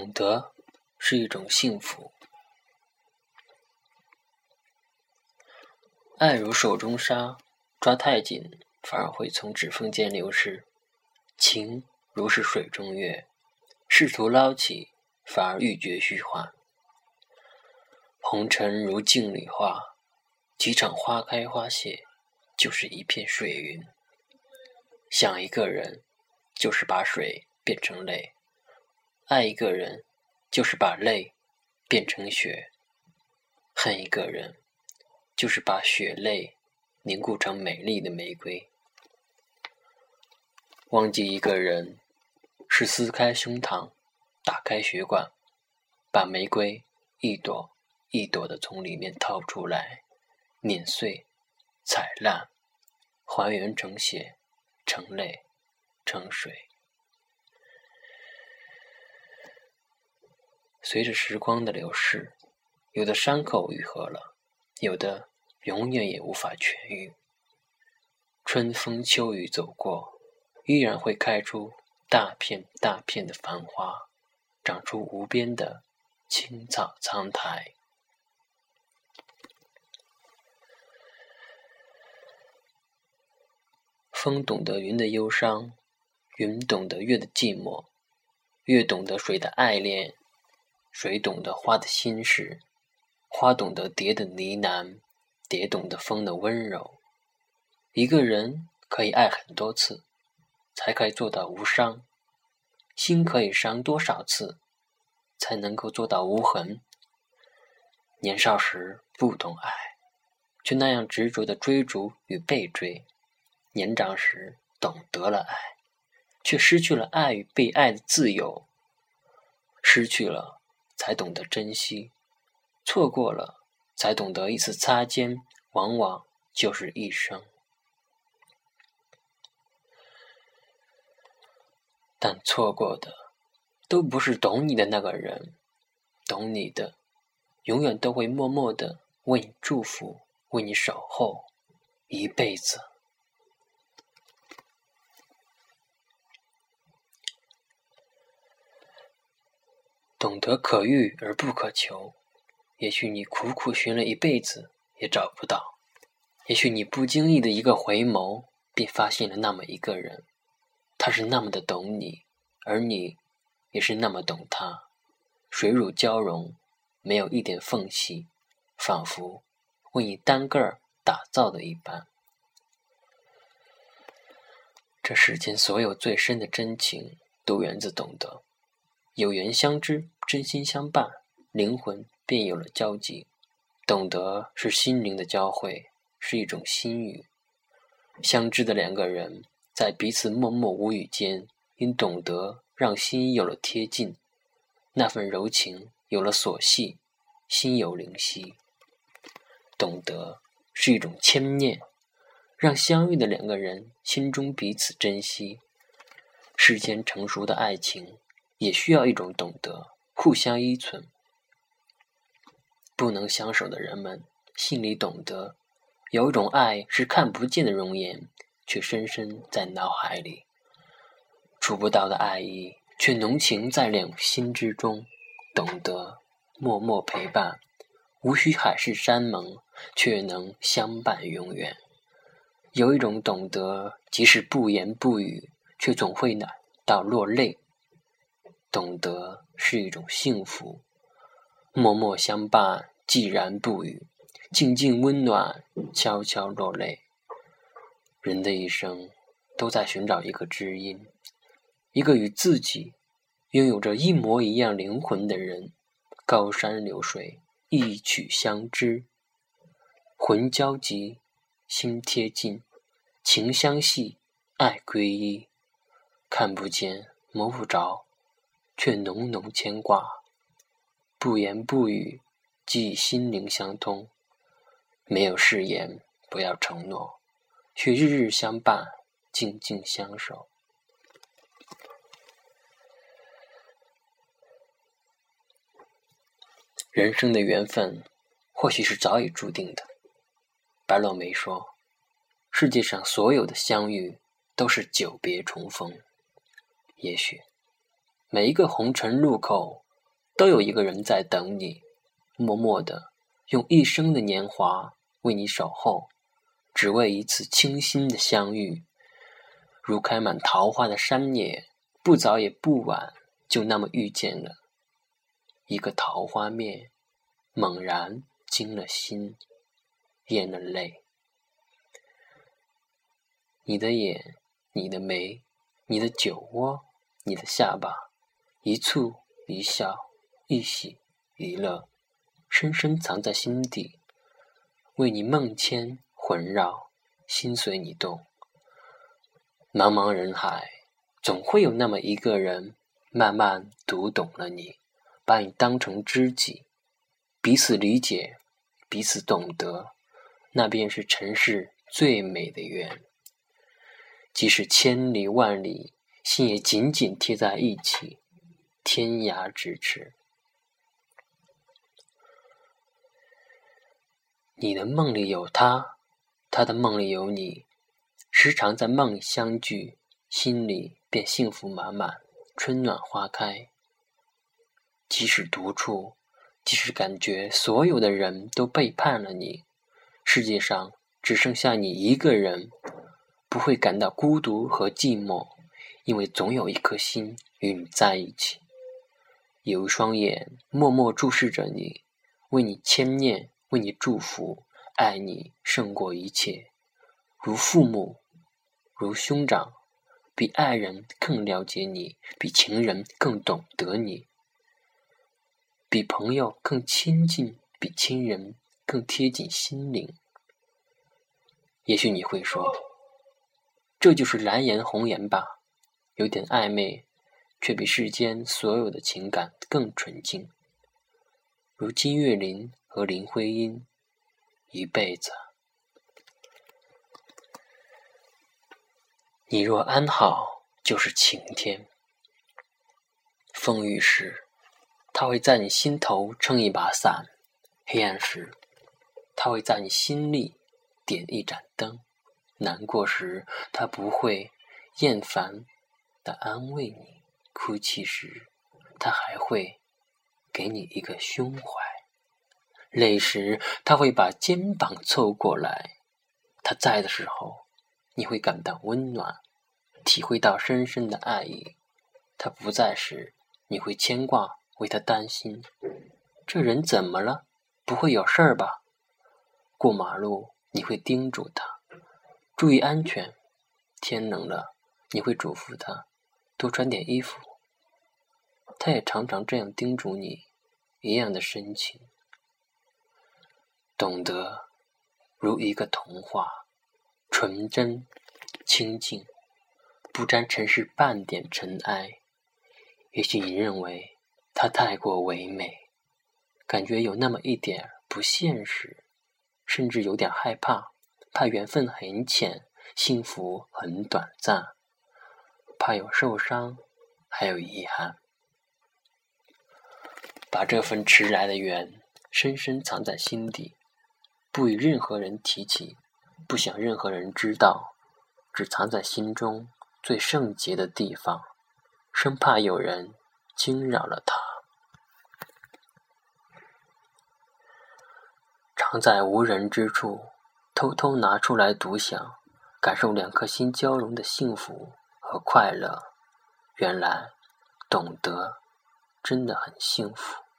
懂得是一种幸福。爱如手中沙，抓太紧反而会从指缝间流失；情如是水中月，试图捞起反而欲绝虚幻。红尘如镜里花，几场花开花谢，就是一片水云。想一个人，就是把水变成泪；爱一个人，就是把泪变成血；恨一个人，就是把血泪凝固成美丽的玫瑰。忘记一个人，是撕开胸膛，打开血管，把玫瑰一朵一朵的从里面掏出来，碾碎、踩烂，还原成血。成泪，成水。随着时光的流逝，有的伤口愈合了，有的永远也无法痊愈。春风秋雨走过，依然会开出大片大片的繁花，长出无边的青草苍苔。风懂得云的忧伤，云懂得月的寂寞，月懂得水的爱恋，水懂得花的心事，花懂得蝶的呢喃，蝶懂得风的温柔。一个人可以爱很多次，才可以做到无伤；心可以伤多少次，才能够做到无痕？年少时不懂爱，却那样执着的追逐与被追。年长时懂得了爱，却失去了爱与被爱的自由。失去了，才懂得珍惜；错过了，才懂得一次擦肩，往往就是一生。但错过的，都不是懂你的那个人，懂你的，永远都会默默的为你祝福，为你守候，一辈子。懂得可遇而不可求，也许你苦苦寻了一辈子也找不到；也许你不经意的一个回眸，便发现了那么一个人，他是那么的懂你，而你也是那么懂他，水乳交融，没有一点缝隙，仿佛为你单个儿打造的一般。这世间所有最深的真情，都源自懂得。有缘相知，真心相伴，灵魂便有了交集。懂得是心灵的交汇，是一种心语。相知的两个人，在彼此默默无语间，因懂得让心有了贴近，那份柔情有了所系，心有灵犀。懂得是一种牵念，让相遇的两个人心中彼此珍惜。世间成熟的爱情。也需要一种懂得，互相依存。不能相守的人们，心里懂得，有一种爱是看不见的容颜，却深深在脑海里；触不到的爱意，却浓情在两心之中。懂得，默默陪伴，无需海誓山盟，却能相伴永远。有一种懂得，即使不言不语，却总会难到落泪。懂得是一种幸福，默默相伴，寂然不语，静静温暖，悄悄落泪。人的一生都在寻找一个知音，一个与自己拥有着一模一样灵魂的人。高山流水，一曲相知，魂交集，心贴近，情相系，爱归一。看不见，摸不着。却浓浓牵挂，不言不语，即心灵相通。没有誓言，不要承诺，却日日相伴，静静相守。人生的缘分，或许是早已注定的。白落梅说：“世界上所有的相遇，都是久别重逢。”也许。每一个红尘路口，都有一个人在等你，默默的用一生的年华为你守候，只为一次倾心的相遇。如开满桃花的山野，不早也不晚，就那么遇见了一个桃花面，猛然惊了心，咽了泪。你的眼，你的眉，你的酒窝，你的下巴，一蹙一笑，一喜一乐，深深藏在心底，为你梦牵魂绕，心随你动。茫茫人海，总会有那么一个人，慢慢读懂了你，把你当成知己，彼此理解，彼此懂得，那便是尘世最美的缘。即使千里万里，心也紧紧贴在一起，天涯咫尺。你的梦里有他，他的梦里有你。时常在梦里相聚，心里便幸福满满，春暖花开。即使独处，即使感觉所有的人都背叛了你，世界上只剩下你一个人，不会感到孤独和寂寞，因为总有一颗心与你在一起，有一双眼默默注视着你，为你牵念，为你祝福，爱你胜过一切，如父母。如兄长，比爱人更了解你，比情人更懂得你，比朋友更亲近，比亲人更贴近心灵。也许你会说，这就是蓝颜红颜吧？有点暧昧，却比世间所有的情感更纯净。如金岳霖和林徽因，一辈子。你若安好，就是晴天。风雨时，他会在你心头撑一把伞；黑暗时，他会在你心里点一盏灯；难过时，他不会厌烦的安慰你；哭泣时，他还会给你一个胸怀；累时，他会把肩膀凑过来。他在的时候。你会感到温暖，体会到深深的爱意。他不在时，你会牵挂，为他担心。这人怎么了？不会有事儿吧？过马路，你会叮嘱他注意安全。天冷了，你会嘱咐他多穿点衣服。他也常常这样叮嘱你，一样的深情。懂得，如一个童话。纯真、清净，不沾尘世半点尘埃。也许你认为它太过唯美，感觉有那么一点不现实，甚至有点害怕，怕缘分很浅，幸福很短暂，怕有受伤，还有遗憾。把这份迟来的缘深深藏在心底，不与任何人提起。不想任何人知道，只藏在心中最圣洁的地方，生怕有人惊扰了它。常在无人之处，偷偷拿出来独享，感受两颗心交融的幸福和快乐。原来，懂得真的很幸福。